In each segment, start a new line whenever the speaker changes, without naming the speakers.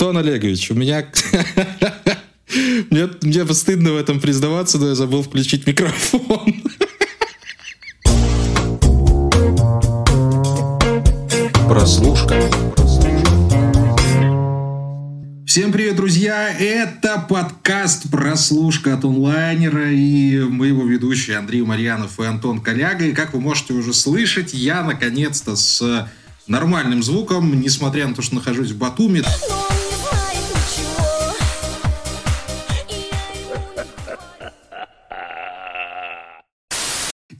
Антон Олегович, у меня... Мне, мне стыдно в этом признаваться, но я забыл включить микрофон.
Прослушка. Всем привет, друзья! Это подкаст «Прослушка» от онлайнера и мы его ведущие Андрей Марьянов и Антон Коляга. И как вы можете уже слышать, я наконец-то с нормальным звуком, несмотря на то, что нахожусь в Батуми.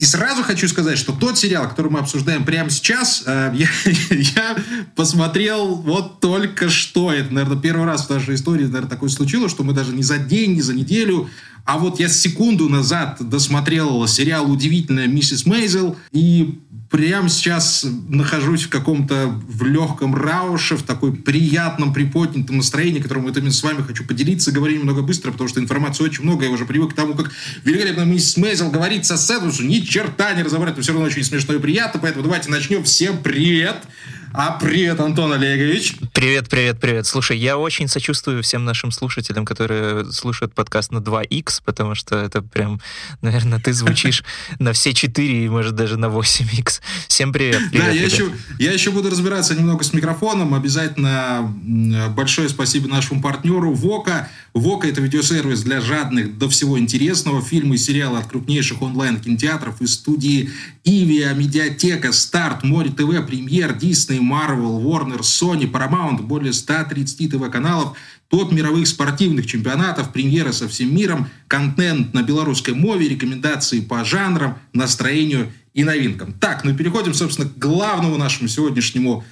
И сразу хочу сказать, что тот сериал, который мы обсуждаем прямо сейчас, э, я, я посмотрел вот только что. Это, наверное, первый раз в нашей истории, наверное, такое случилось, что мы даже не за день, не за неделю, а вот я секунду назад досмотрел сериал «Удивительная миссис Мейзел», и прямо сейчас нахожусь в каком-то в легком рауше, в такой приятном, приподнятом настроении, которым вот именно с вами хочу поделиться. Говорю немного быстро, потому что информации очень много. Я уже привык к тому, как великолепно миссис Мейзел говорит со что ни черта не разобрать, но все равно очень смешно и приятно. Поэтому давайте начнем. Всем привет! А привет, Антон Олегович.
Привет, привет, привет. Слушай, я очень сочувствую всем нашим слушателям, которые слушают подкаст на 2х, потому что это прям, наверное, ты звучишь на все 4 и, может, даже на 8х. Всем привет. привет
да, я еще, я еще буду разбираться немного с микрофоном. Обязательно большое спасибо нашему партнеру Вока. Вока — это видеосервис для жадных до всего интересного. Фильмы и сериалы от крупнейших онлайн-кинотеатров из студии Ивия, Медиатека, Старт, Море ТВ, Премьер, Дисней, Marvel, Warner, Sony, Paramount, более 130 ТВ-каналов, топ мировых спортивных чемпионатов, премьеры со всем миром, контент на белорусской мове, рекомендации по жанрам, настроению и новинкам. Так, ну переходим, собственно, к главному нашему сегодняшнему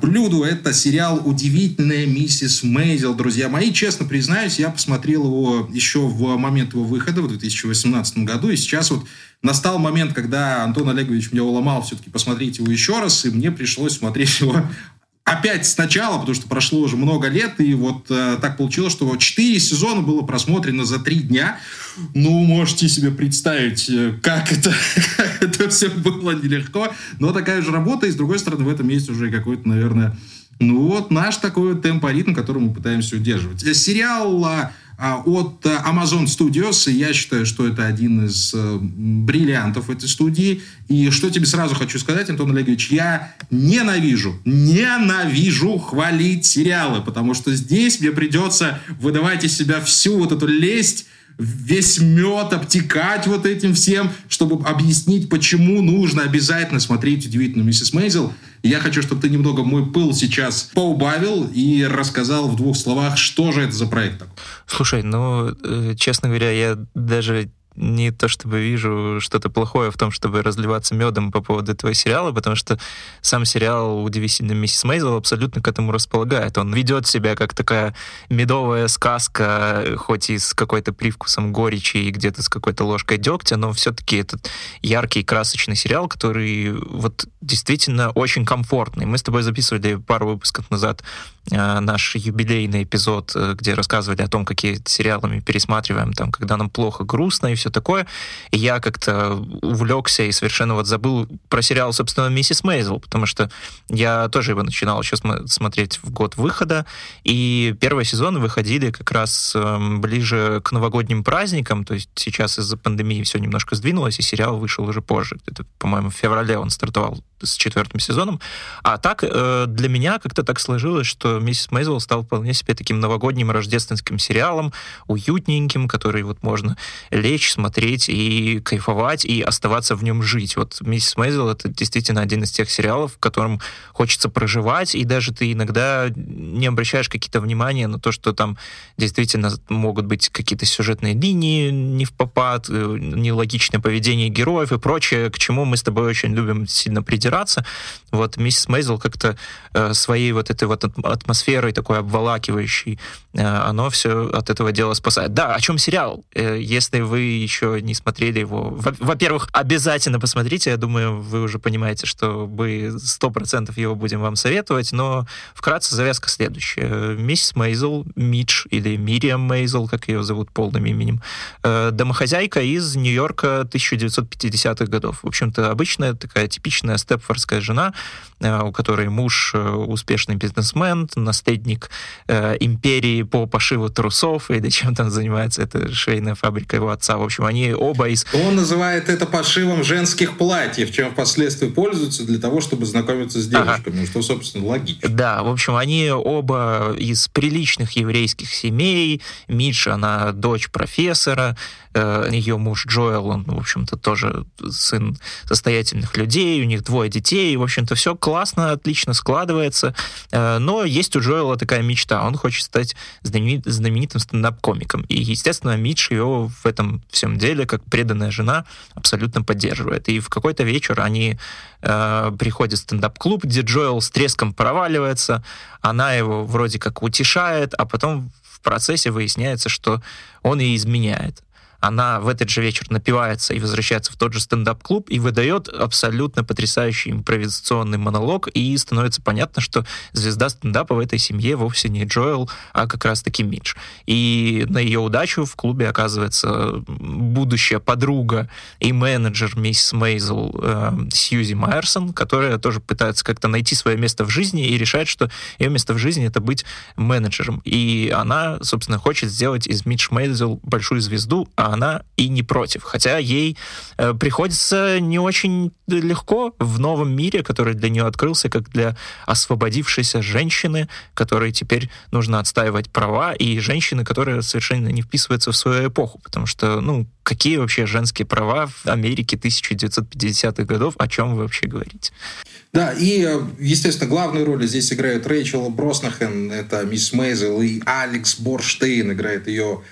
блюду. Это сериал «Удивительная миссис Мейзел». Друзья мои, честно признаюсь, я посмотрел его еще в момент его выхода в 2018 году. И сейчас вот настал момент, когда Антон Олегович меня уломал все-таки посмотреть его еще раз, и мне пришлось смотреть его опять сначала, потому что прошло уже много лет, и вот э, так получилось, что четыре сезона было просмотрено за три дня. Ну, можете себе представить, э, как это, как это все было нелегко, но такая же работа, и с другой стороны, в этом есть уже какой-то, наверное, ну вот наш такой темпоритм, который мы пытаемся удерживать. Э, сериал а, от э, Amazon Studios. Я считаю, что это один из э, бриллиантов этой студии. И что тебе сразу хочу сказать, Антон Олегович, я ненавижу, ненавижу хвалить сериалы, потому что здесь мне придется выдавать из себя всю вот эту лесть, весь мед обтекать вот этим всем, чтобы объяснить, почему нужно обязательно смотреть «Удивительную миссис Мейзел». Я хочу, чтобы ты немного мой пыл сейчас поубавил и рассказал в двух словах, что же это за проект такой.
Слушай, ну, э, честно говоря, я даже не то чтобы вижу что-то плохое в том, чтобы разливаться медом по поводу этого сериала, потому что сам сериал «Удивительная миссис Мейзел» абсолютно к этому располагает. Он ведет себя как такая медовая сказка, хоть и с какой-то привкусом горечи и где-то с какой-то ложкой дегтя, но все-таки этот яркий, красочный сериал, который вот действительно очень комфортный. Мы с тобой записывали пару выпусков назад наш юбилейный эпизод, э, где рассказывали о том, какие сериалы мы пересматриваем, там, когда нам плохо, грустно и все такое. И я как-то увлекся и совершенно вот забыл про сериал, собственно, «Миссис Мейзел», потому что я тоже его начинал еще см- смотреть в год выхода, и первые сезоны выходили как раз э, ближе к новогодним праздникам, то есть сейчас из-за пандемии все немножко сдвинулось, и сериал вышел уже позже. Это, по-моему, в феврале он стартовал с четвертым сезоном. А так э, для меня как-то так сложилось, что «Миссис Мейзел» стал вполне себе таким новогодним рождественским сериалом, уютненьким, который вот можно лечь, смотреть и кайфовать, и оставаться в нем жить. Вот «Миссис Мейзел» — это действительно один из тех сериалов, в котором хочется проживать, и даже ты иногда не обращаешь какие-то внимания на то, что там действительно могут быть какие-то сюжетные линии не в попад, э, нелогичное поведение героев и прочее, к чему мы с тобой очень любим сильно придираться. Вот миссис Мейзел как-то э, своей вот этой вот атмосферой такой обволакивающей, э, оно все от этого дела спасает. Да, о чем сериал? Э, если вы еще не смотрели его, во-первых, обязательно посмотрите. Я думаю, вы уже понимаете, что мы сто процентов его будем вам советовать. Но вкратце завязка следующая. Миссис Мейзел, Мидж или Мириам Мейзел, как ее зовут полным именем, э, домохозяйка из Нью-Йорка 1950-х годов. В общем-то, обычная такая типичная степфордская жена, э, у которой муж э, успешный бизнесмен, наследник империи по пошиву трусов или чем там занимается эта швейная фабрика его отца. В общем, они оба из...
Он называет это пошивом женских платьев, чем впоследствии пользуются для того, чтобы знакомиться с девушками, ага. что, собственно, логично.
Да, в общем, они оба из приличных еврейских семей. Мидж, она дочь профессора, Э, ее муж Джоэл, он, в общем-то, тоже сын состоятельных людей, у них двое детей, в общем-то, все классно, отлично складывается, э, но есть у Джоэла такая мечта, он хочет стать знаменит, знаменитым стендап-комиком, и, естественно, Мидж ее в этом всем деле, как преданная жена, абсолютно поддерживает, и в какой-то вечер они э, приходят в стендап-клуб, где Джоэл с треском проваливается, она его вроде как утешает, а потом в процессе выясняется, что он ей изменяет она в этот же вечер напивается и возвращается в тот же стендап-клуб и выдает абсолютно потрясающий импровизационный монолог, и становится понятно, что звезда стендапа в этой семье вовсе не Джоэл, а как раз-таки Мидж. И на ее удачу в клубе оказывается будущая подруга и менеджер миссис Мейзел э, Сьюзи Майерсон, которая тоже пытается как-то найти свое место в жизни и решает, что ее место в жизни — это быть менеджером. И она, собственно, хочет сделать из Мидж Мейзел большую звезду, а она и не против. Хотя ей э, приходится не очень легко в новом мире, который для нее открылся, как для освободившейся женщины, которой теперь нужно отстаивать права, и женщины, которая совершенно не вписывается в свою эпоху, потому что, ну, какие вообще женские права в Америке 1950-х годов, о чем вы вообще говорите?
Да, и, э, естественно, главную роль здесь играют Рэйчел Броснахен, это мисс Мейзел, и Алекс Борштейн играет ее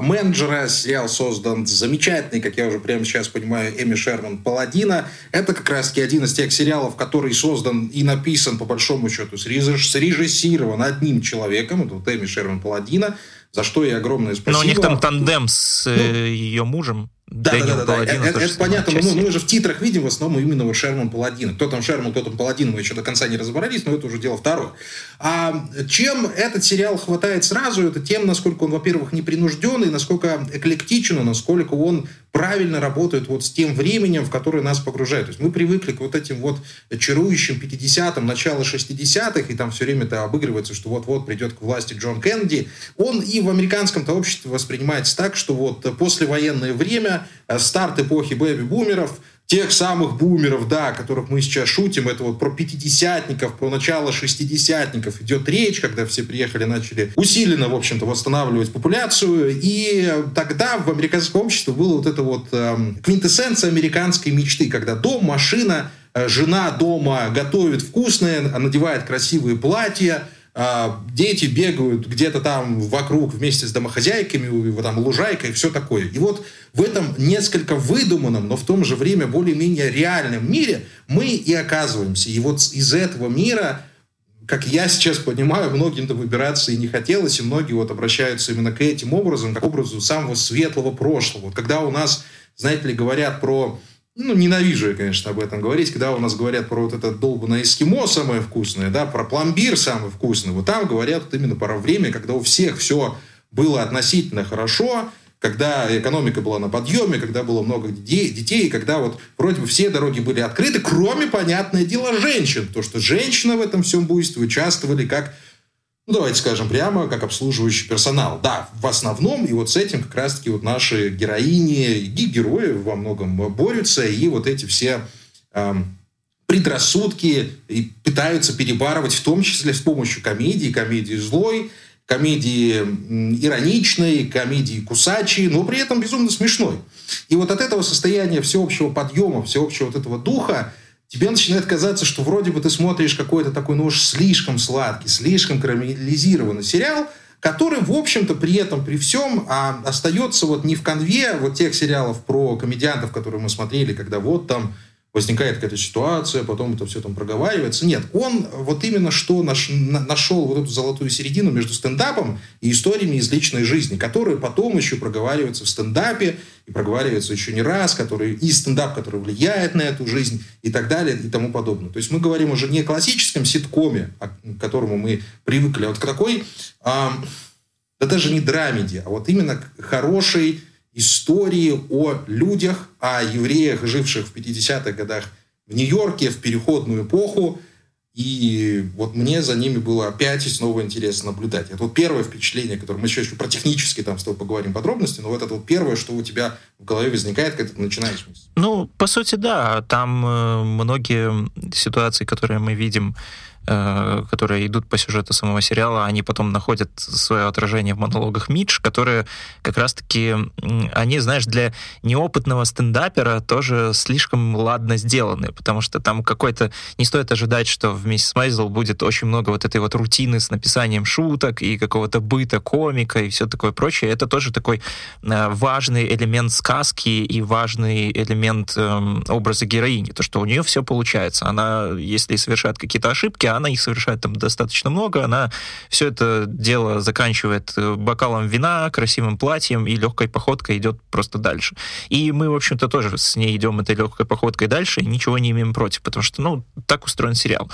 менеджера. Сериал создан замечательный, как я уже прямо сейчас понимаю, Эми Шерман «Паладина». Это как раз-таки один из тех сериалов, который создан и написан, по большому счету, срежиссирован одним человеком. Это вот Эми Шерман «Паладина», за что ей огромное спасибо.
Но у них там тандем с ну, э, ее мужем.
Да, да, да, да, это, это понятно. Ну, мы же в титрах видим в основном именно вот Шерман Паладин. Кто там Шерман, кто там Паладин, мы еще до конца не разобрались, но это уже дело второе. А чем этот сериал хватает сразу, это тем, насколько он, во-первых, непринужденный, насколько эклектичен, насколько он правильно работает вот с тем временем, в которое нас погружает. То есть мы привыкли к вот этим вот чарующим 50-м, начало 60-х, и там все время это обыгрывается, что вот-вот придет к власти Джон Кеннеди. Он и в американском-то обществе воспринимается так, что вот послевоенное время, э, старт эпохи бэби-бумеров – тех самых бумеров, да, которых мы сейчас шутим, это вот про пятидесятников, про начало шестидесятников идет речь, когда все приехали, начали усиленно, в общем-то, восстанавливать популяцию, и тогда в американском обществе было вот это вот э, квинтэссенция американской мечты, когда дом, машина, э, жена дома готовит вкусное, надевает красивые платья, дети бегают где-то там вокруг вместе с домохозяйками, там лужайка и все такое. И вот в этом несколько выдуманном, но в том же время более-менее реальном мире мы и оказываемся. И вот из этого мира, как я сейчас понимаю, многим-то выбираться и не хотелось, и многие вот обращаются именно к этим образом, как образу самого светлого прошлого. Вот когда у нас, знаете ли, говорят про ну, ненавижу я, конечно, об этом говорить, когда у нас говорят про вот это долбанное эскимо самое вкусное, да, про пломбир самый вкусный, вот там говорят вот именно про время, когда у всех все было относительно хорошо, когда экономика была на подъеме, когда было много детей, когда вот вроде бы все дороги были открыты, кроме, понятное дело, женщин, то что женщины в этом всем буйстве участвовали как ну, давайте скажем прямо, как обслуживающий персонал. Да, в основном, и вот с этим как раз-таки вот наши героини и герои во многом борются, и вот эти все эм, предрассудки и пытаются перебарывать, в том числе с помощью комедии, комедии злой, комедии ироничной, комедии кусачей, но при этом безумно смешной. И вот от этого состояния всеобщего подъема, всеобщего вот этого духа, тебе начинает казаться, что вроде бы ты смотришь какой-то такой, ну уж слишком сладкий, слишком карамелизированный сериал, который, в общем-то, при этом, при всем, а, остается вот не в конве вот тех сериалов про комедиантов, которые мы смотрели, когда вот там возникает какая-то ситуация, потом это все там проговаривается. Нет, он вот именно что наш, нашел вот эту золотую середину между стендапом и историями из личной жизни, которые потом еще проговариваются в стендапе и проговариваются еще не раз, которые, и стендап, который влияет на эту жизнь и так далее и тому подобное. То есть мы говорим уже не о классическом ситкоме, к которому мы привыкли, а вот к такой, а, да даже не драмеди, а вот именно хорошей истории о людях, о евреях, живших в 50-х годах в Нью-Йорке в переходную эпоху. И вот мне за ними было опять и снова интересно наблюдать. Это вот первое впечатление, которое мы еще, еще про технически там с тобой поговорим подробности, но вот это вот первое, что у тебя в голове возникает, когда ты начинаешь.
Ну, по сути, да. Там э, многие ситуации, которые мы видим которые идут по сюжету самого сериала, они потом находят свое отражение в монологах Мидж, которые как раз-таки, они, знаешь, для неопытного стендапера тоже слишком ладно сделаны, потому что там какой-то... Не стоит ожидать, что в «Миссис Мейзел» будет очень много вот этой вот рутины с написанием шуток и какого-то быта комика и все такое прочее. Это тоже такой э, важный элемент сказки и важный элемент э, образа героини, то, что у нее все получается. Она, если совершает какие-то ошибки, она их совершает там достаточно много, она все это дело заканчивает э, бокалом вина, красивым платьем и легкой походкой идет просто дальше. И мы, в общем-то, тоже с ней идем этой легкой походкой дальше и ничего не имеем против, потому что, ну, так устроен сериал.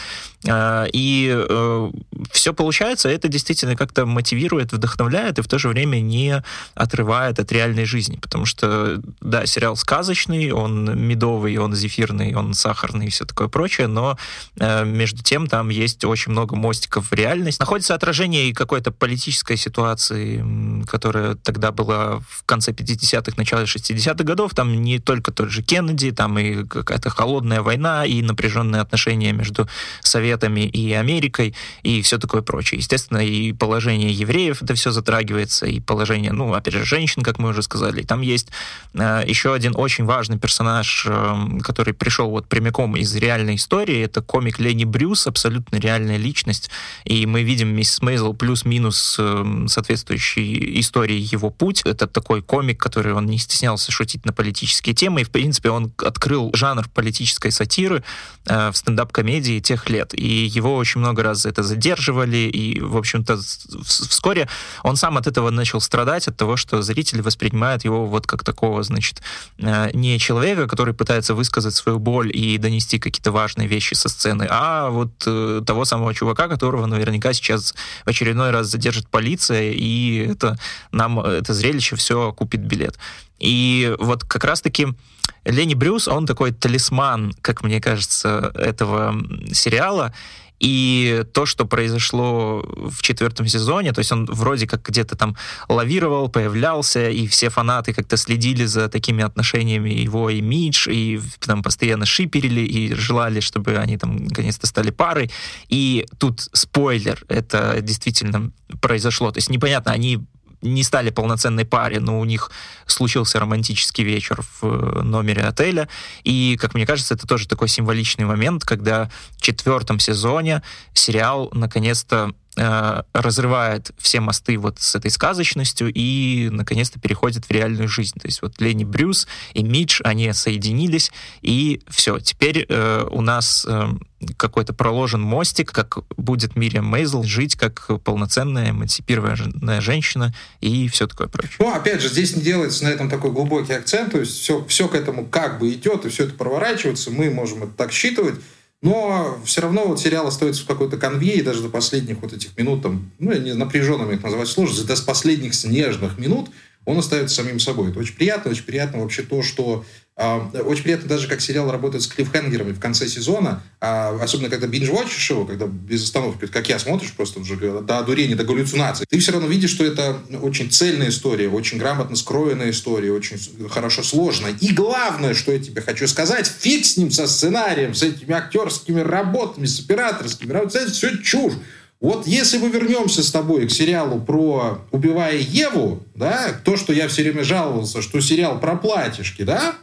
А, и э, все получается, это действительно как-то мотивирует, вдохновляет и в то же время не отрывает от реальной жизни, потому что, да, сериал сказочный, он медовый, он зефирный, он сахарный и все такое прочее, но э, между тем там там есть очень много мостиков в реальность. Находится отражение и какой-то политической ситуации, которая тогда была в конце 50-х, начале 60-х годов. Там не только тот же Кеннеди, там и какая-то холодная война, и напряженные отношения между Советами и Америкой, и все такое прочее. Естественно, и положение евреев это все затрагивается, и положение, ну, опять же, женщин, как мы уже сказали. Там есть э, еще один очень важный персонаж, э, который пришел вот прямиком из реальной истории. Это комик Лени Брюс, абсолютно абсолютно реальная личность, и мы видим миссис Мейзел плюс-минус э, соответствующей истории его путь. Это такой комик, который он не стеснялся шутить на политические темы, и, в принципе, он открыл жанр политической сатиры э, в стендап-комедии тех лет, и его очень много раз за это задерживали, и, в общем-то, вскоре он сам от этого начал страдать, от того, что зрители воспринимают его вот как такого, значит, э, не человека, который пытается высказать свою боль и донести какие-то важные вещи со сцены, а вот э, того самого чувака, которого наверняка сейчас в очередной раз задержит полиция, и это нам это зрелище все купит билет. И вот как раз-таки Лени Брюс, он такой талисман, как мне кажется, этого сериала. И то, что произошло в четвертом сезоне, то есть он вроде как где-то там лавировал, появлялся, и все фанаты как-то следили за такими отношениями его и Мидж, и там постоянно шиперили, и желали, чтобы они там наконец-то стали парой. И тут спойлер, это действительно произошло. То есть непонятно, они не стали полноценной паре, но у них случился романтический вечер в э, номере отеля. И, как мне кажется, это тоже такой символичный момент, когда в четвертом сезоне сериал наконец-то Э, разрывает все мосты вот с этой сказочностью и, наконец-то, переходит в реальную жизнь. То есть вот Лени Брюс и Мидж, они соединились, и все. Теперь э, у нас э, какой-то проложен мостик, как будет Мириам Мейзл жить как полноценная эмансипированная женщина и все такое прочее.
Ну, опять же, здесь не делается на этом такой глубокий акцент, то есть все, все к этому как бы идет, и все это проворачивается, мы можем это так считывать, но все равно вот сериал остается в какой-то конве, и даже до последних вот этих минут, там, ну, не напряженными их называть сложно, до последних снежных минут он остается самим собой. Это очень приятно, очень приятно вообще то, что очень приятно даже, как сериал работает с клиффхенгерами в конце сезона, а, особенно когда бинж-вотчишь его, когда без остановки, как я, смотришь просто уже до одурения, до галлюцинации. Ты все равно видишь, что это очень цельная история, очень грамотно скроенная история, очень хорошо сложная. И главное, что я тебе хочу сказать, фиг с ним, со сценарием, с этими актерскими работами, с операторскими работами, это все чушь. Вот если мы вернемся с тобой к сериалу про «Убивая Еву», да, то, что я все время жаловался, что сериал про платьишки, да,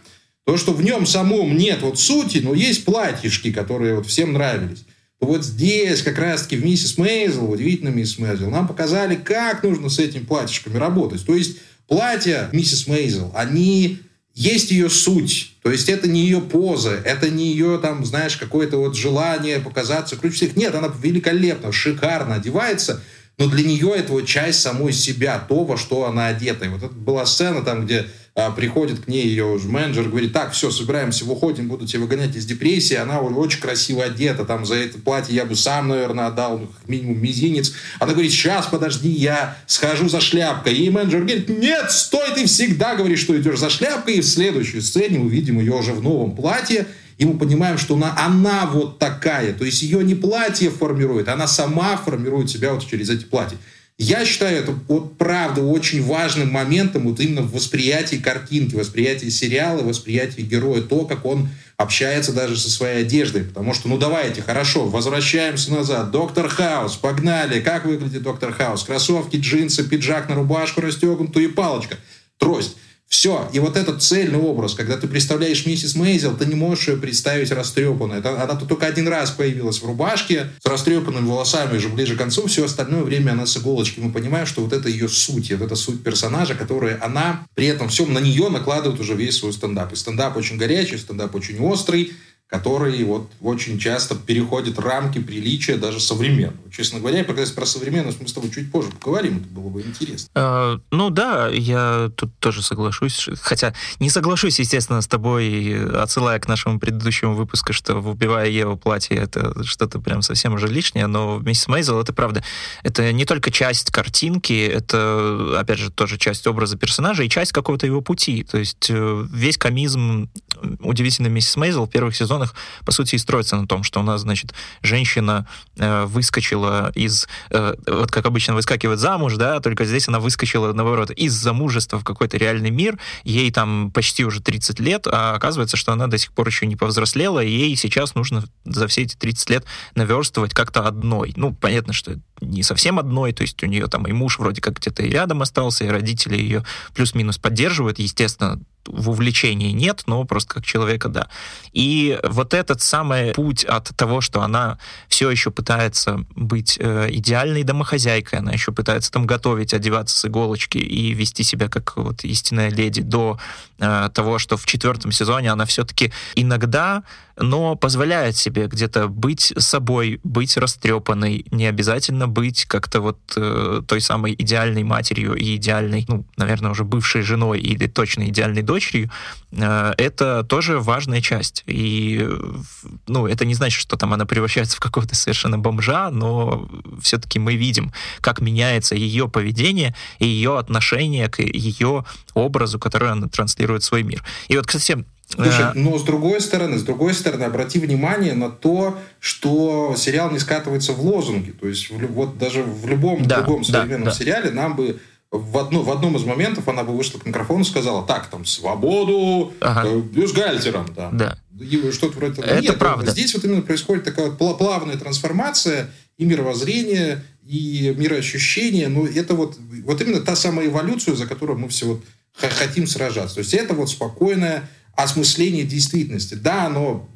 то, что в нем самом нет вот сути, но есть платьишки, которые вот всем нравились. То вот здесь как раз-таки в «Миссис Мейзел», удивительно «Миссис Мейзел», нам показали, как нужно с этими платьишками работать. То есть платья «Миссис Мейзел», они есть ее суть. То есть это не ее поза, это не ее, там, знаешь, какое-то вот желание показаться круче всех. Нет, она великолепно, шикарно одевается, но для нее это вот часть самой себя, то, во что она одета. И вот это была сцена там, где а, приходит к ней ее менеджер, говорит, так, все, собираемся, выходим, буду тебя выгонять из депрессии. Она очень красиво одета, там за это платье я бы сам, наверное, отдал, ну, минимум мизинец. Она говорит, сейчас, подожди, я схожу за шляпкой. И менеджер говорит, нет, стой, ты всегда говоришь, что идешь за шляпкой. И в следующей сцене мы видим ее уже в новом платье, и мы понимаем, что она, она вот такая. То есть ее не платье формирует, она сама формирует себя вот через эти платья. Я считаю это вот правда очень важным моментом вот именно в восприятии картинки, восприятии сериала, восприятии героя, то, как он общается даже со своей одеждой. Потому что, ну давайте, хорошо, возвращаемся назад. Доктор Хаус, погнали. Как выглядит Доктор Хаус? Кроссовки, джинсы, пиджак на рубашку расстегнутую и палочка. Трость. Все. И вот этот цельный образ, когда ты представляешь миссис Мейзел, ты не можешь ее представить растрепанной. Она тут только один раз появилась в рубашке с растрепанными волосами уже ближе к концу. Все остальное время она с иголочки. Мы понимаем, что вот это ее суть, вот это суть персонажа, которая она при этом всем на нее накладывает уже весь свой стендап. И стендап очень горячий, стендап очень острый, который вот очень часто переходит рамки приличия даже современного. Честно говоря, про, про современность мы с тобой чуть позже поговорим, это было бы интересно.
Э, ну да, я тут тоже соглашусь, хотя не соглашусь, естественно, с тобой, отсылая к нашему предыдущему выпуску, что в «Убивая Еву» платье это что-то прям совсем уже лишнее, но вместе с Мейзел это правда. Это не только часть картинки, это, опять же, тоже часть образа персонажа и часть какого-то его пути. То есть э, весь комизм удивительно миссис Мейзел в первых сезонах сезонах, по сути, и строится на том, что у нас, значит, женщина э, выскочила из, э, вот как обычно выскакивает замуж, да, только здесь она выскочила, наоборот, из замужества в какой-то реальный мир, ей там почти уже 30 лет, а оказывается, что она до сих пор еще не повзрослела, и ей сейчас нужно за все эти 30 лет наверстывать как-то одной. Ну, понятно, что не совсем одной, то есть у нее там и муж вроде как где-то и рядом остался, и родители ее плюс-минус поддерживают, естественно, в увлечении нет, но просто как человека, да. И вот этот самый путь от того, что она все еще пытается быть э, идеальной домохозяйкой, она еще пытается там готовить, одеваться с иголочки и вести себя как вот истинная леди, до э, того, что в четвертом сезоне она все-таки иногда но позволяет себе где-то быть собой, быть растрепанной, не обязательно быть как-то вот э, той самой идеальной матерью и идеальной, ну, наверное, уже бывшей женой или точно идеальной дочерью, э, это тоже важная часть. И, ну, это не значит, что там она превращается в какого-то совершенно бомжа, но все-таки мы видим, как меняется ее поведение и ее отношение к ее образу, который она транслирует в свой мир. И вот, кстати,
Слушай, но с другой стороны, с другой стороны, обрати внимание на то, что сериал не скатывается в лозунги. То есть в, вот даже в любом да, другом современном да, да. сериале нам бы в, одно, в одном из моментов она бы вышла к микрофону и сказала, так, там, свободу ага. э, бюстгальтером. Да.
да.
Что-то вроде
этого. Это
Нет,
правда.
Здесь вот именно происходит такая вот плавная трансформация и мировоззрения, и мироощущения. Ну, это вот, вот именно та самая эволюция, за которую мы все вот хотим сражаться. То есть это вот спокойная осмысление действительности. Да, оно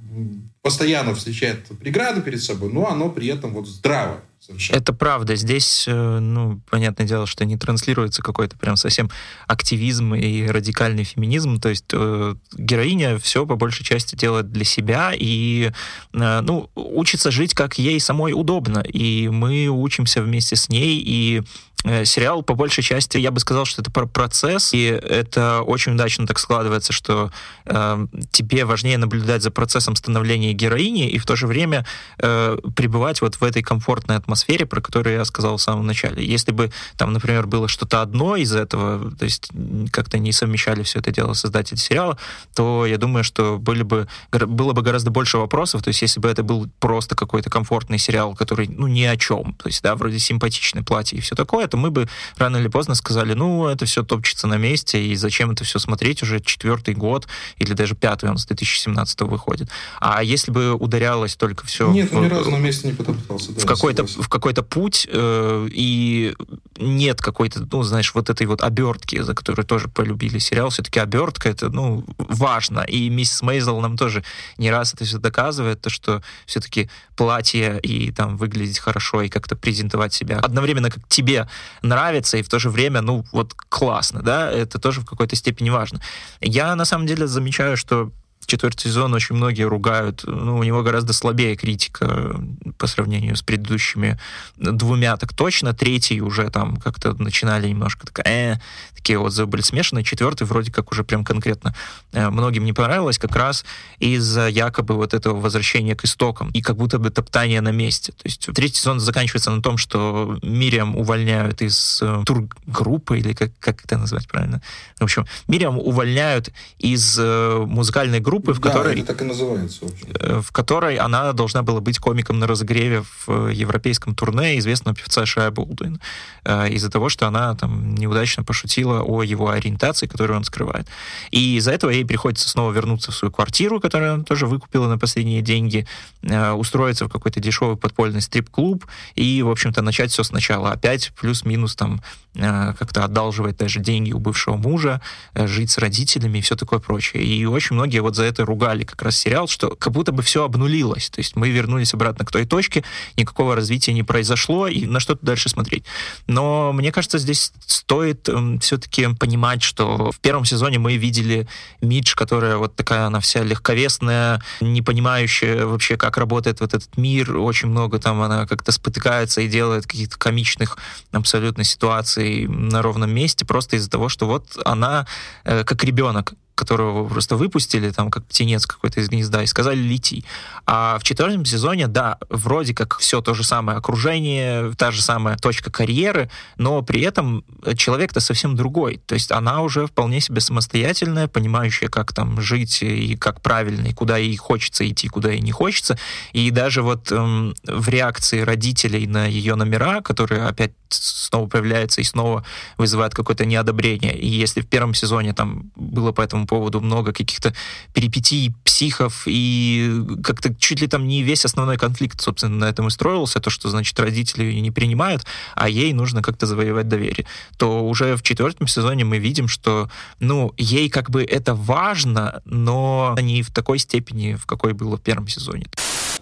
постоянно встречает преграды перед собой, но оно при этом вот здравое.
Совершенно. Это правда. Здесь, э, ну, понятное дело, что не транслируется какой-то прям совсем активизм и радикальный феминизм. То есть э, героиня все по большей части делает для себя и, э, ну, учится жить, как ей самой удобно. И мы учимся вместе с ней, и Э, сериал по большей части, я бы сказал, что это про процесс, и это очень удачно так складывается, что э, тебе важнее наблюдать за процессом становления героини и в то же время э, пребывать вот в этой комфортной атмосфере, про которую я сказал в самом начале. Если бы там, например, было что-то одно из этого, то есть как-то не совмещали все это дело создатели сериала, то я думаю, что были бы, было бы гораздо больше вопросов, то есть если бы это был просто какой-то комфортный сериал, который, ну, ни о чем, то есть, да, вроде симпатичное платье и все такое, то мы бы рано или поздно сказали, ну, это все топчется на месте, и зачем это все смотреть уже четвертый год, или даже пятый, он с 2017 выходит. А если бы ударялось только все...
Нет, в, ни разу на месте не попытался.
Да, в какой-то в какой-то путь, э, и нет какой-то, ну, знаешь, вот этой вот обертки, за которую тоже полюбили сериал. Все-таки обертка это, ну, важно. И миссис Мейзел нам тоже не раз это все доказывает, то, что все-таки платье и там выглядеть хорошо и как-то презентовать себя одновременно как тебе нравится и в то же время, ну, вот классно, да, это тоже в какой-то степени важно. Я на самом деле замечаю, что четвертый сезон очень многие ругают. Ну, у него гораздо слабее критика по сравнению с предыдущими двумя, так точно. Третий уже там как-то начинали немножко так, э, такие отзывы были смешанные. Четвертый вроде как уже прям конкретно э, многим не понравилось, как раз из-за якобы вот этого возвращения к истокам и как будто бы топтания на месте. То есть третий сезон заканчивается на том, что Мириам увольняют из э, тургруппы, или как, как это назвать правильно? В общем, Мириам увольняют из э, музыкальной группы, группы, в
да,
которой...
так и называется.
Э, в которой она должна была быть комиком на разогреве в э, европейском турне известного певца Шая Болдуин. Э, из-за того, что она там неудачно пошутила о его ориентации, которую он скрывает. И из-за этого ей приходится снова вернуться в свою квартиру, которую она тоже выкупила на последние деньги, устроиться в какой-то дешевый подпольный стрип-клуб и, в общем-то, начать все сначала. Опять плюс-минус там как-то одалживать даже деньги у бывшего мужа, жить с родителями и все такое прочее. И очень многие вот за это ругали как раз сериал, что как будто бы все обнулилось. То есть мы вернулись обратно к той точке, никакого развития не произошло, и на что дальше смотреть. Но мне кажется, здесь стоит эм, все-таки понимать, что в первом сезоне мы видели Мидж, которая вот такая, она вся легковесная, не понимающая вообще, как работает вот этот мир, очень много там она как-то спотыкается и делает каких-то комичных абсолютно ситуаций на ровном месте, просто из-за того, что вот она э, как ребенок которого просто выпустили, там, как птенец какой-то из гнезда, и сказали «лети». А в четвертом сезоне, да, вроде как все то же самое окружение, та же самая точка карьеры, но при этом человек-то совсем другой. То есть она уже вполне себе самостоятельная, понимающая, как там жить и как правильно, и куда ей хочется идти, куда ей не хочется. И даже вот эм, в реакции родителей на ее номера, которые опять снова появляются и снова вызывают какое-то неодобрение. И если в первом сезоне там было по этому поводу много каких-то перипетий, психов, и как-то чуть ли там не весь основной конфликт, собственно, на этом и строился, то, что, значит, родители ее не принимают, а ей нужно как-то завоевать доверие, то уже в четвертом сезоне мы видим, что, ну, ей как бы это важно, но не в такой степени, в какой было в первом сезоне.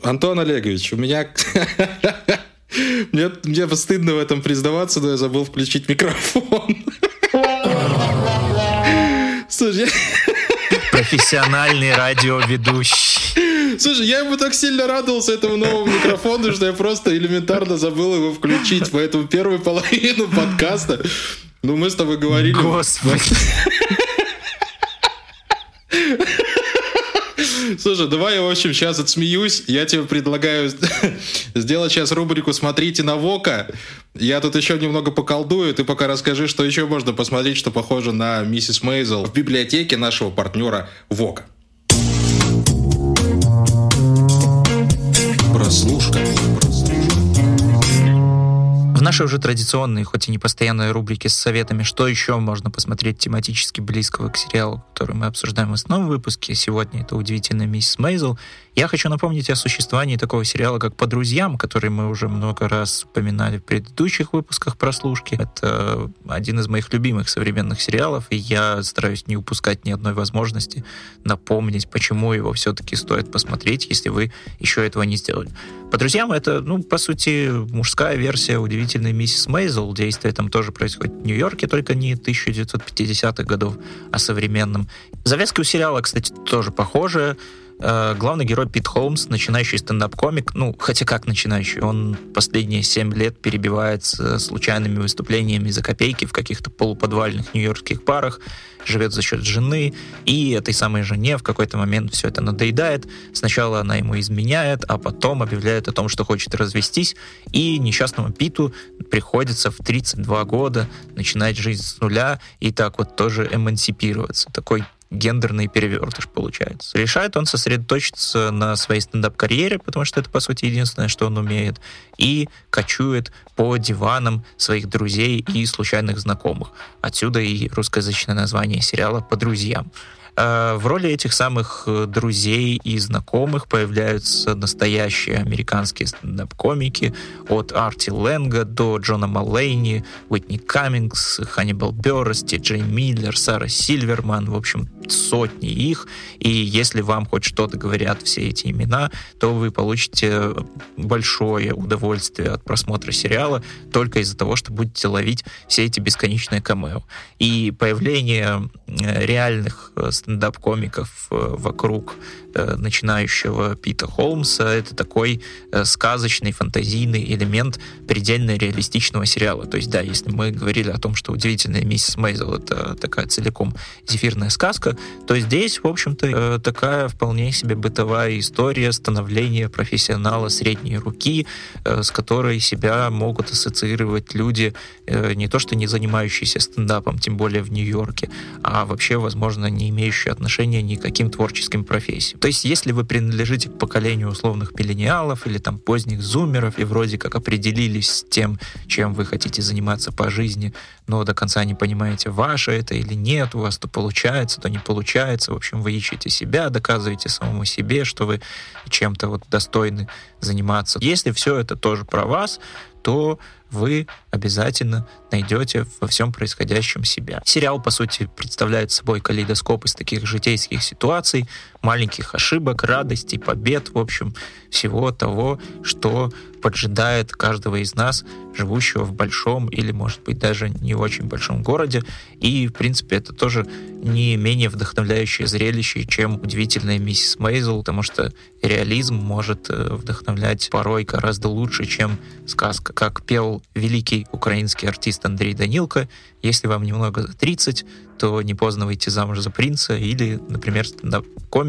Антон Олегович, у меня мне, мне стыдно в этом признаваться, но я забыл включить микрофон.
Слушай, Профессиональный радиоведущий.
Слушай, я ему так сильно радовался этому новому микрофону, что я просто элементарно забыл его включить. Поэтому первую половину подкаста, ну, мы с тобой говорили...
Господи.
Слушай, давай я, в общем, сейчас отсмеюсь. Я тебе предлагаю сделать сейчас рубрику «Смотрите на Вока». Я тут еще немного поколдую. Ты пока расскажи, что еще можно посмотреть, что похоже на миссис Мейзел в библиотеке нашего партнера Вока.
Прослушка нашей уже традиционной, хоть и не постоянной рубрике с советами, что еще можно посмотреть тематически близкого к сериалу, который мы обсуждаем в основном выпуске. Сегодня это «Удивительная миссис Мейзел». Я хочу напомнить о существовании такого сериала, как «По друзьям», который мы уже много раз упоминали в предыдущих выпусках прослушки. Это один из моих любимых современных сериалов, и я стараюсь не упускать ни одной возможности напомнить, почему его все-таки стоит посмотреть, если вы еще этого не сделали. «По друзьям» — это, ну, по сути, мужская версия «Удивительной миссис Мейзел». Действие там тоже происходит в Нью-Йорке, только не 1950-х годов, а современном. Завязка у сериала, кстати, тоже похожая. Э, главный герой Пит Холмс, начинающий стендап-комик, ну, хотя как начинающий, он последние семь лет перебивается случайными выступлениями за копейки в каких-то полуподвальных нью-йоркских парах, живет за счет жены, и этой самой жене в какой-то момент все это надоедает. Сначала она ему изменяет, а потом объявляет о том, что хочет развестись, и несчастному Питу приходится в 32 года начинать жизнь с нуля и так вот тоже эмансипироваться. Такой гендерный перевертыш получается. Решает он сосредоточиться на своей стендап-карьере, потому что это, по сути, единственное, что он умеет, и кочует по диванам своих друзей и случайных знакомых. Отсюда и русскоязычное название сериала «По друзьям». В роли этих самых э, друзей и знакомых появляются настоящие американские стендап-комики от Арти Лэнга до Джона Маллейни, Уитни Каммингс, Ханнибал Беррес, Ти Джей Миллер, Сара Сильверман, в общем, сотни их. И если вам хоть что-то говорят все эти имена, то вы получите большое удовольствие от просмотра сериала только из-за того, что будете ловить все эти бесконечные камео. И появление э, реальных э, стендап-комиков э, вокруг Э, начинающего Пита Холмса. Это такой э, сказочный, фантазийный элемент предельно реалистичного сериала. То есть, да, если мы говорили о том, что «Удивительная миссис Мейзел» — это такая целиком зефирная сказка, то здесь, в общем-то, такая вполне себе бытовая история становления профессионала средней руки, с которой себя могут ассоциировать люди, не то что не занимающиеся стендапом, тем более в Нью-Йорке, а вообще, возможно, не имеющие отношения ни к каким творческим профессиям. То есть, если вы принадлежите к поколению условных миллениалов или там поздних зумеров и вроде как определились с тем, чем вы хотите заниматься по жизни, но до конца не понимаете, ваше это или нет, у вас то получается, то не получается, в общем, вы ищете себя, доказываете самому себе, что вы чем-то вот достойны заниматься. Если все это тоже про вас, то вы обязательно найдете во всем происходящем себя. Сериал, по сути, представляет собой калейдоскоп из таких житейских ситуаций, маленьких ошибок, радостей, побед, в общем, всего того, что поджидает каждого из нас, живущего в большом или, может быть, даже не очень большом городе. И, в принципе, это тоже не менее вдохновляющее зрелище, чем удивительная миссис Мейзел, потому что реализм может э, вдохновлять порой гораздо лучше, чем сказка. Как пел великий украинский артист Андрей Данилко, если вам немного за 30, то не поздно выйти замуж за принца или, например,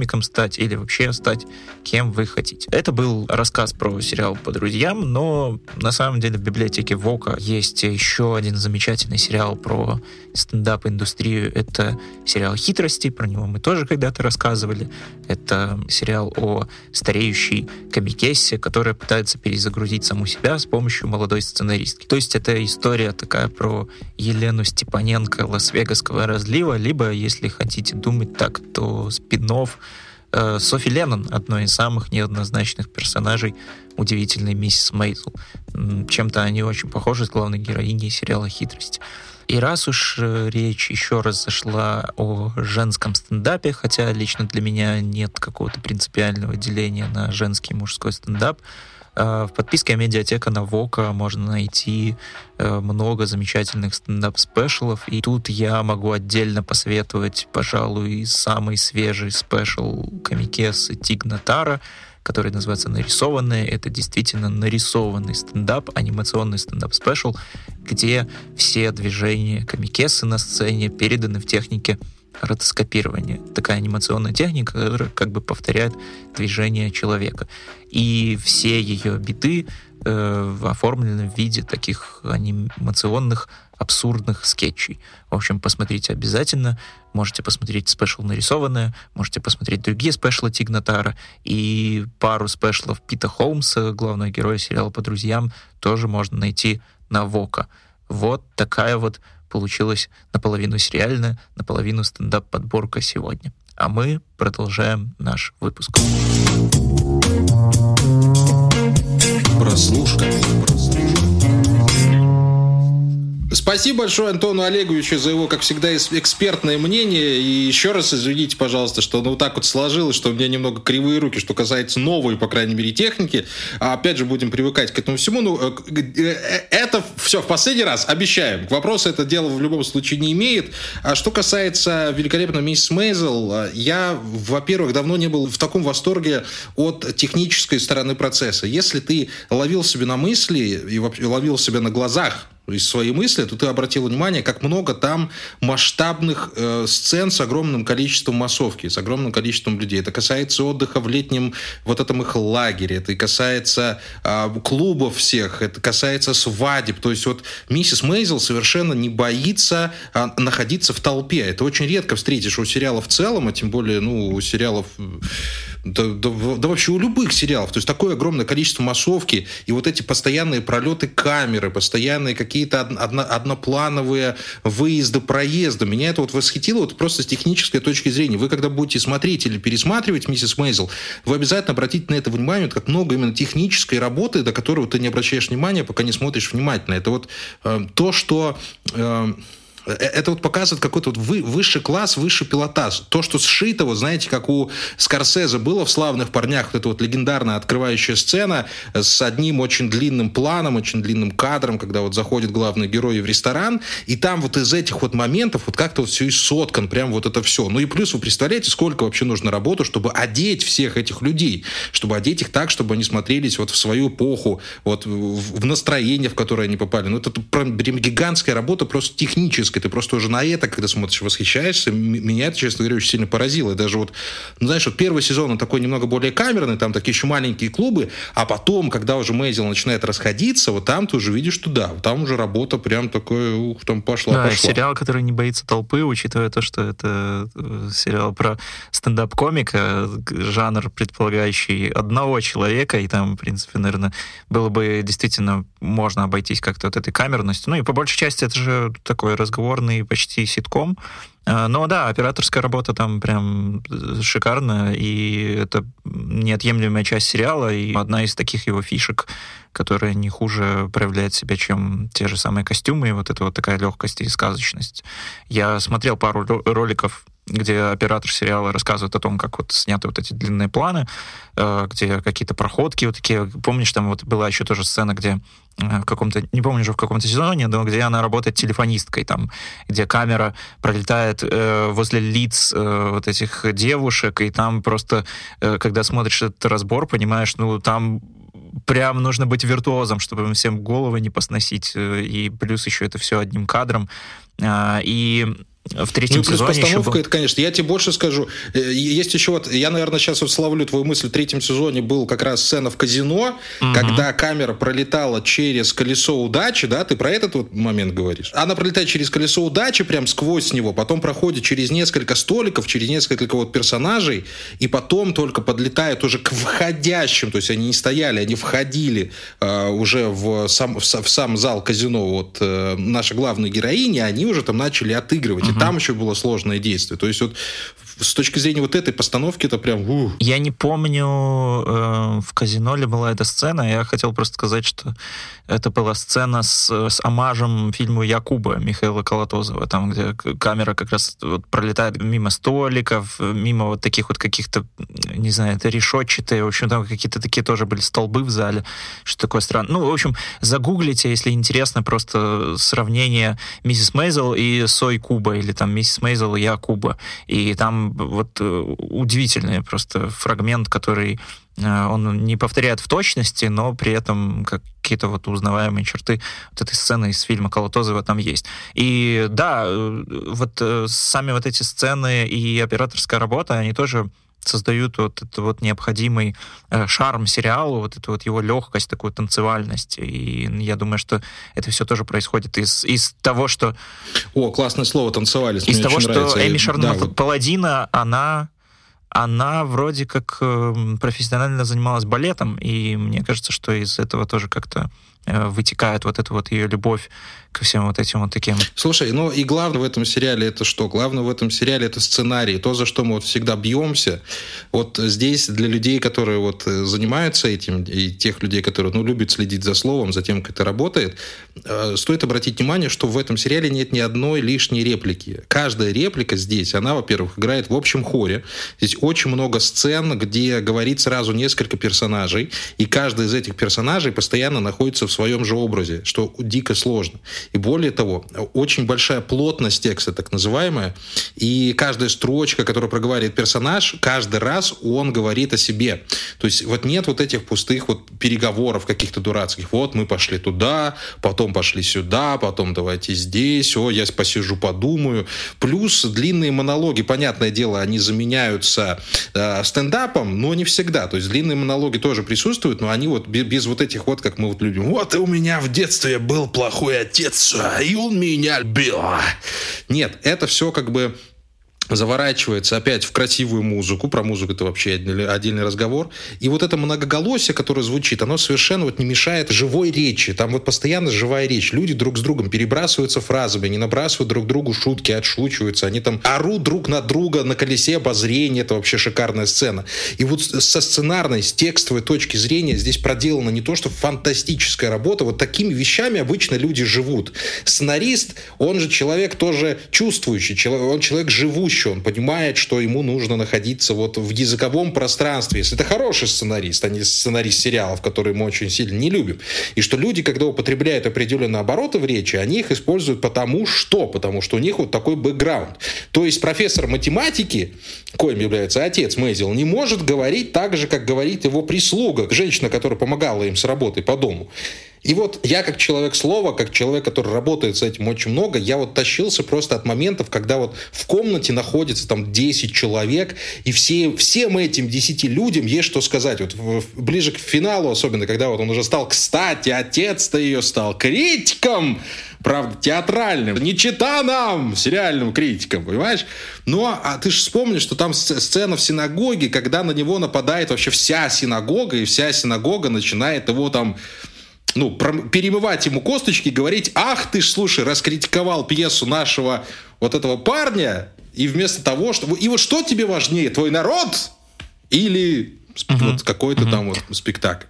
комиком стать или вообще стать кем вы хотите. Это был рассказ про сериал «По друзьям», но на самом деле в библиотеке Вока есть еще один замечательный сериал про стендап-индустрию. Это сериал «Хитрости», про него мы тоже когда-то рассказывали. Это сериал о стареющей комикессе, которая пытается перезагрузить саму себя с помощью молодой сценаристки. То есть это история такая про Елену Степаненко Лас-Вегасского разлива, либо, если хотите думать так, то спинов Софи Леннон, одной из самых неоднозначных персонажей удивительной миссис Мейзел. Чем-то они очень похожи с главной героиней сериала «Хитрость». И раз уж э, речь еще раз зашла о женском стендапе, хотя лично для меня нет какого-то принципиального деления на женский и мужской стендап, э, в подписке Медиатека на VOKA можно найти э, много замечательных стендап-special ов, и тут я могу отдельно посоветовать, пожалуй, самый свежий special комикессы Тиг Нотаро, который называется «Нарисованное». Это действительно нарисованный стендап, анимационный стендап-special, где все движения комикессы на сцене переданы в технике ротоскопирования. Такая анимационная техника, которая как бы повторяет движение человека. И все ее биты э, оформлены в виде таких анимационных абсурдных скетчей. В общем, посмотрите обязательно. Можете посмотреть спешл нарисованное, можете посмотреть другие спешлы Тигнатара и пару спешлов Пита Холмса, главного героя сериала «По друзьям», тоже можно найти на Вока. Вот такая вот получилась наполовину сериальная, наполовину стендап-подборка сегодня. А мы продолжаем наш выпуск.
Прослушка. Прослушка. Спасибо большое Антону Олеговичу за его, как всегда, экспертное мнение. И еще раз извините, пожалуйста, что ну, так вот сложилось, что у меня немного кривые руки, что касается новой, по крайней мере, техники. А опять же, будем привыкать к этому всему. Ну, э, э, это все в последний раз, обещаем. К вопросу это дело в любом случае не имеет. А что касается великолепного миссис Мейзел, э, я, во-первых, давно не был в таком восторге от технической стороны процесса. Если ты ловил себя на мысли и ловил себя на глазах из своей мысли, то ты обратил внимание, как много там масштабных э, сцен с огромным количеством массовки, с огромным количеством людей. Это касается отдыха в летнем вот этом их лагере, это касается э, клубов всех, это касается свадеб. То есть вот миссис Мейзел совершенно не боится э, находиться в толпе. Это очень редко встретишь у сериалов в целом, а тем более ну, у сериалов да, да, да вообще у любых сериалов. То есть такое огромное количество массовки и вот эти постоянные пролеты камеры, постоянные какие-то одно, одноплановые выезды, проезды. Меня это вот восхитило вот просто с технической точки зрения. Вы когда будете смотреть или пересматривать «Миссис Мейзел», вы обязательно обратите на это внимание, как много именно технической работы, до которой ты не обращаешь внимания, пока не смотришь внимательно. Это вот э, то, что... Э, это вот показывает какой-то вот вы, высший класс, высший пилотаж. То, что сшито, вот знаете, как у Скорсезе было в «Славных парнях», вот эта вот легендарная открывающая сцена с одним очень длинным планом, очень длинным кадром, когда вот заходит главный герой в ресторан, и там вот из этих вот моментов вот как-то вот все и соткан, прям вот это все. Ну и плюс вы представляете, сколько вообще нужно работы, чтобы одеть всех этих людей, чтобы одеть их так, чтобы они смотрелись вот в свою эпоху, вот в настроение, в которое они попали. Ну это прям гигантская работа просто техническая, и ты просто уже на это, когда смотришь, восхищаешься. Меня это, честно говоря, очень сильно поразило. И даже вот, ну, знаешь, вот первый сезон, он такой немного более камерный, там такие еще маленькие клубы, а потом, когда уже Мейзел начинает расходиться, вот там ты уже видишь, что да, там уже работа прям такой, ух, там пошла,
да,
пошла.
сериал, который не боится толпы, учитывая то, что это э, сериал про стендап-комика, жанр, предполагающий одного человека, и там, в принципе, наверное, было бы действительно можно обойтись как-то вот этой камерностью. Ну и по большей части это же такой разговор разговорный почти ситком. А, но да, операторская работа там прям шикарная, и это неотъемлемая часть сериала, и одна из таких его фишек, которая не хуже проявляет себя, чем те же самые костюмы, и вот это вот такая легкость и сказочность. Я смотрел пару роликов где оператор сериала рассказывает о том, как вот сняты вот эти длинные планы, э, где какие-то проходки вот такие. Помнишь, там вот была еще тоже сцена, где э, в каком-то, не помню уже в каком-то сезоне, но где она работает телефонисткой, там, где камера пролетает э, возле лиц э, вот этих девушек, и там просто, э, когда смотришь этот разбор, понимаешь, ну, там прям нужно быть виртуозом, чтобы всем головы не посносить, э, и плюс еще это все одним кадром. А, и в третьем ну, плюс сезоне
постановка,
еще...
это, конечно, я тебе больше скажу. Э, есть еще вот, я, наверное, сейчас вот словлю твою мысль, в третьем сезоне был как раз сцена в казино, угу. когда камера пролетала через колесо удачи, да, ты про этот вот момент говоришь? Она пролетает через колесо удачи, прям сквозь него, потом проходит через несколько столиков, через несколько вот персонажей, и потом только подлетает уже к входящим, то есть они не стояли, они входили э, уже в сам, в, в сам зал казино, вот э, наша главная героиня, они уже там начали отыгрывать. Там еще было сложное действие. То есть вот с точки зрения вот этой постановки это прям... Ух.
Я не помню, э, в казино ли была эта сцена. Я хотел просто сказать, что это была сцена с, с омажем фильму Якуба Михаила Колотозова, там, где камера как раз вот пролетает мимо столиков, мимо вот таких вот каких-то, не знаю, это решетчатые, в общем, там какие-то такие тоже были столбы в зале, что такое странное. Ну, в общем, загуглите, если интересно, просто сравнение миссис Мейзел и Сой Куба, или там миссис Мейзел и Я Куба. И там вот э, удивительный просто фрагмент, который э, он не повторяет в точности, но при этом какие-то вот узнаваемые черты вот этой сцены из фильма Колотозова там есть. И да, э, вот сами вот эти сцены и операторская работа, они тоже создают вот этот вот необходимый э, шарм сериалу, вот эту вот его легкость, такую танцевальность. И я думаю, что это все тоже происходит из, из того, что...
О, классное слово «танцевались».
Из того, что нравится. Эми Шарн да, Паладина, она она вроде как э, профессионально занималась балетом, и мне кажется, что из этого тоже как-то вытекает вот эта вот ее любовь ко всем вот этим вот таким.
Слушай, ну и главное в этом сериале это что? Главное в этом сериале это сценарий, то, за что мы вот всегда бьемся. Вот здесь для людей, которые вот э, занимаются этим, и тех людей, которые, ну, любят следить за словом, за тем, как это работает, э, стоит обратить внимание, что в этом сериале нет ни одной лишней реплики. Каждая реплика здесь, она, во-первых, играет в общем хоре. Здесь очень много сцен, где говорит сразу несколько персонажей, и каждый из этих персонажей постоянно находится в своем же образе, что дико сложно. И более того, очень большая плотность текста, так называемая, и каждая строчка, которую проговаривает персонаж, каждый раз он говорит о себе. То есть вот нет вот этих пустых вот переговоров каких-то дурацких. Вот мы пошли туда, потом пошли сюда, потом давайте здесь, о, я посижу, подумаю. Плюс длинные монологи, понятное дело, они заменяются э, стендапом, но не всегда. То есть длинные монологи тоже присутствуют, но они вот без, без вот этих вот, как мы вот любим, вот вот у меня в детстве был плохой отец, и он меня бил. Нет, это все как бы заворачивается опять в красивую музыку, про музыку это вообще отдельный разговор, и вот это многоголосие, которое звучит, оно совершенно вот не мешает живой речи, там вот постоянно живая речь, люди друг с другом перебрасываются фразами, они набрасывают друг другу шутки, отшучиваются, они там орут друг на друга на колесе обозрения, это вообще шикарная сцена. И вот со сценарной, с текстовой точки зрения здесь проделана не то, что фантастическая работа, вот такими вещами обычно люди живут. Сценарист, он же человек тоже чувствующий, он человек живущий, еще. Он понимает, что ему нужно находиться вот в языковом пространстве. Если это хороший сценарист, а не сценарист сериалов, которые мы очень сильно не любим. И что люди, когда употребляют определенные обороты в речи, они их используют потому что? Потому что у них вот такой бэкграунд. То есть профессор математики, коим является отец Мэйзел, не может говорить так же, как говорит его прислуга, женщина, которая помогала им с работой по дому. И вот я как человек слова, как человек, который работает с этим очень много, я вот тащился просто от моментов, когда вот в комнате находится там 10 человек, и все, всем этим 10 людям есть что сказать. Вот ближе к финалу, особенно, когда вот он уже стал, кстати, отец-то ее стал критиком, правда, театральным, не чита нам, сериальным критиком, понимаешь? Но а ты же вспомни, что там сцена в синагоге, когда на него нападает вообще вся синагога, и вся синагога начинает его там ну, перемывать ему косточки, говорить, ах ты ж, слушай, раскритиковал пьесу нашего вот этого парня, и вместо того, что... И вот что тебе важнее, твой народ или uh-huh. вот какой-то uh-huh. там вот спектакль?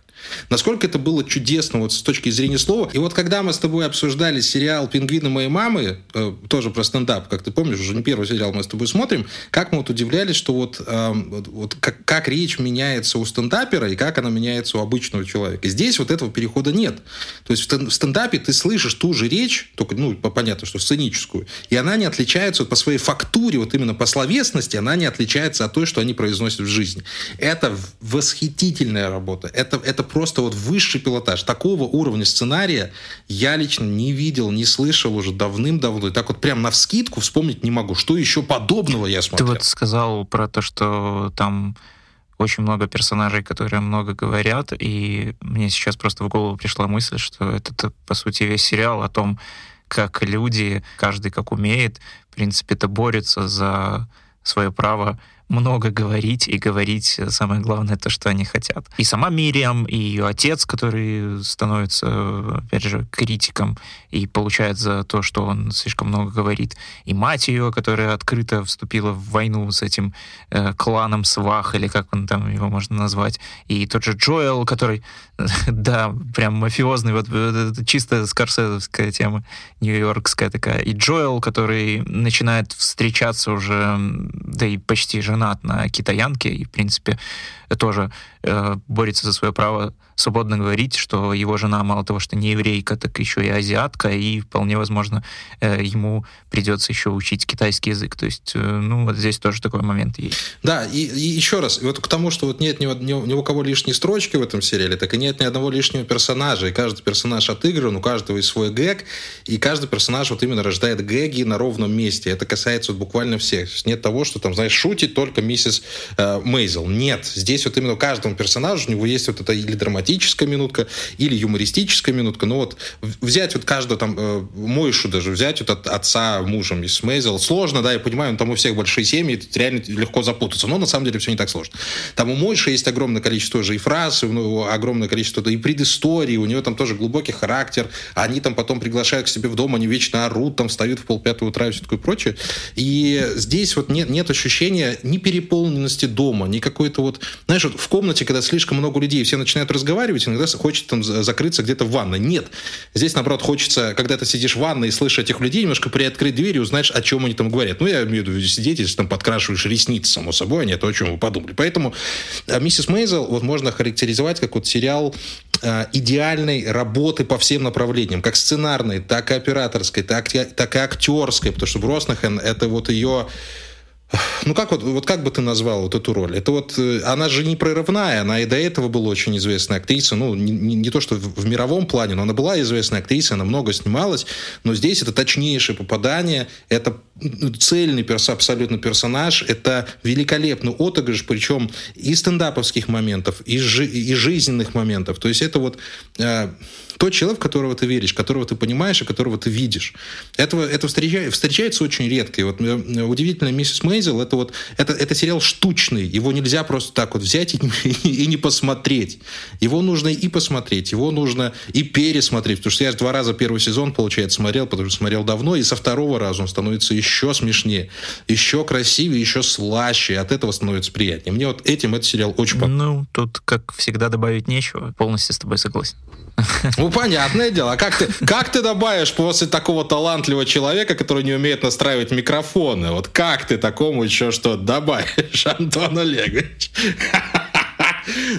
Насколько это было чудесно вот с точки зрения слова. И вот когда мы с тобой обсуждали сериал «Пингвины моей мамы», э, тоже про стендап, как ты помнишь, уже не первый сериал мы с тобой смотрим, как мы вот удивлялись, что вот, э, вот как, как речь меняется у стендапера и как она меняется у обычного человека. Здесь вот этого перехода нет. То есть в стендапе ты слышишь ту же речь, только, ну, понятно, что сценическую, и она не отличается вот по своей фактуре, вот именно по словесности, она не отличается от той, что они произносят в жизни. Это восхитительная работа. Это, это просто вот высший пилотаж. Такого уровня сценария я лично не видел, не слышал уже давным-давно. И так вот прям на вскидку вспомнить не могу. Что еще подобного я смотрел?
Ты вот сказал про то, что там очень много персонажей, которые много говорят, и мне сейчас просто в голову пришла мысль, что это, по сути, весь сериал о том, как люди, каждый как умеет, в принципе, это борется за свое право много говорить и говорить э, самое главное то, что они хотят. И сама Мириам, и ее отец, который становится, опять же, критиком и получает за то, что он слишком много говорит, и мать ее, которая открыто вступила в войну с этим э, кланом Свах, или как он там его можно назвать, и тот же Джоэл, который, да, прям мафиозный, вот это чисто скорсезовская тема, нью-йоркская такая, и Джоэл, который начинает встречаться уже, да и почти жена женат на китаянке и, в принципе, тоже э, борется за свое право свободно говорить, что его жена мало того, что не еврейка, так еще и азиатка, и вполне возможно э, ему придется еще учить китайский язык. То есть, э, ну, вот здесь тоже такой момент есть.
Да, и, и еще раз, вот к тому, что вот нет ни, ни, ни у кого лишней строчки в этом сериале, так и нет ни одного лишнего персонажа, и каждый персонаж отыгран, у каждого есть свой гэг, и каждый персонаж вот именно рождает гэги на ровном месте. Это касается вот буквально всех. Нет того, что там, знаешь, шутит только миссис э, Мейзел. Нет, здесь вот именно каждому персонажу у него есть вот это или драматическая минутка, или юмористическая минутка. Но вот взять вот каждого там, э, Мойшу даже взять вот от отца мужа мисс Мейзел, сложно, да, я понимаю, там у всех большие семьи, тут реально легко запутаться, но на самом деле все не так сложно. Там у Мойши есть огромное количество тоже и фраз, у него огромное количество да, и предыстории, у него там тоже глубокий характер, они там потом приглашают к себе в дом, они вечно орут, там встают в полпятого утра и все такое прочее. И здесь вот нет, нет ощущения ни переполненности дома, ни какой-то вот, знаешь, вот в комнате, когда слишком много людей, все начинают разговаривать, иногда хочется там закрыться где-то в ванной. Нет. Здесь, наоборот, хочется, когда ты сидишь в ванной и слышишь этих людей, немножко приоткрыть дверь и узнать, о чем они там говорят. Ну, я имею в виду сидеть, если там подкрашиваешь ресницы, само собой, а не то, о чем вы подумали. Поэтому а, «Миссис Мейзел» вот можно характеризовать как вот сериал э, идеальной работы по всем направлениям, как сценарной, так и операторской, так, так и актерской, потому что Броснахен — это вот ее ну как вот, вот как бы ты назвал вот эту роль? Это вот э, она же не прорывная, она и до этого была очень известная актриса, ну не, не, то что в, в мировом плане, но она была известная актриса, она много снималась, но здесь это точнейшее попадание, это цельный перс, абсолютно персонаж, это великолепный отыгрыш, причем и стендаповских моментов, и, жи, и жизненных моментов. То есть это вот э, тот человек, в которого ты веришь, которого ты понимаешь и которого ты видишь. Этого, это встречается, встречается очень редко. И вот э, удивительно, миссис Мейзел, это вот это, это сериал штучный. Его нельзя просто так вот взять и, и, и не посмотреть. Его нужно и посмотреть, его нужно и пересмотреть. Потому что я два раза первый сезон, получается, смотрел, потому что смотрел давно, и со второго раза он становится еще смешнее, еще красивее, еще слаще. И от этого становится приятнее. Мне вот этим этот сериал очень понравился.
Ну, тут, как всегда, добавить нечего. Полностью с тобой согласен.
Ну, понятное дело. А как ты, как ты добавишь после такого талантливого человека, который не умеет настраивать микрофоны? Вот как ты такому еще что добавишь, Антон Олегович?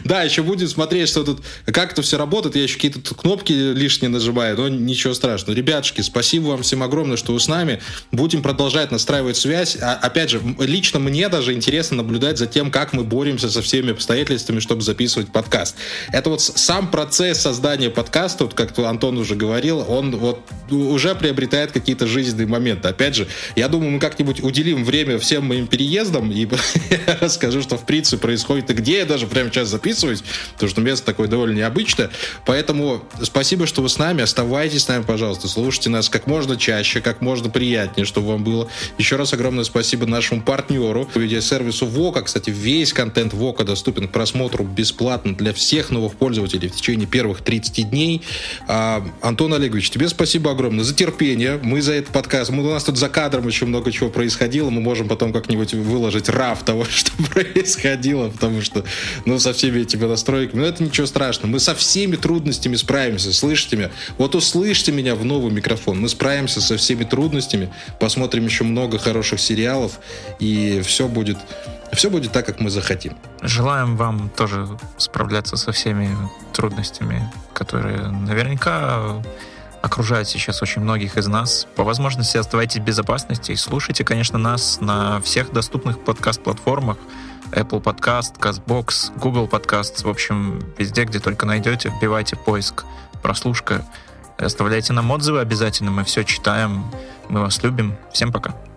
Да, еще будем смотреть, что тут, как это все работает. Я еще какие-то кнопки лишние нажимаю, но ничего страшного. Ребятушки, спасибо вам всем огромное, что вы с нами. Будем продолжать настраивать связь. А, опять же, лично мне даже интересно наблюдать за тем, как мы боремся со всеми обстоятельствами, чтобы записывать подкаст. Это вот сам процесс создания подкаста, вот как Антон уже говорил, он вот уже приобретает какие-то жизненные моменты. Опять же, я думаю, мы как-нибудь уделим время всем моим переездам и расскажу, что в принципе происходит и где я даже прямо сейчас записываюсь, потому что место такое довольно необычное. Поэтому спасибо, что вы с нами. Оставайтесь с нами, пожалуйста. Слушайте нас как можно чаще, как можно приятнее, чтобы вам было. Еще раз огромное спасибо нашему партнеру, видеосервису Вока. Кстати, весь контент Вока доступен к просмотру бесплатно для всех новых пользователей в течение первых 30 дней. А, Антон Олегович, тебе спасибо огромное за терпение. Мы за этот подкаст, мы, у нас тут за кадром еще много чего происходило. Мы можем потом как-нибудь выложить раф того, что происходило, потому что, ну, со всеми этими настройками. Но это ничего страшного. Мы со всеми трудностями справимся. Слышите меня? Вот услышьте меня в новый микрофон. Мы справимся со всеми трудностями. Посмотрим еще много хороших сериалов. И все будет все будет так, как мы захотим.
Желаем вам тоже справляться со всеми трудностями, которые наверняка окружают сейчас очень многих из нас. По возможности оставайтесь в безопасности и слушайте, конечно, нас на всех доступных подкаст-платформах. Apple Podcast, CastBox, Google Podcast, в общем, везде, где только найдете, вбивайте поиск прослушка, оставляйте нам отзывы обязательно, мы все читаем, мы вас любим. Всем пока.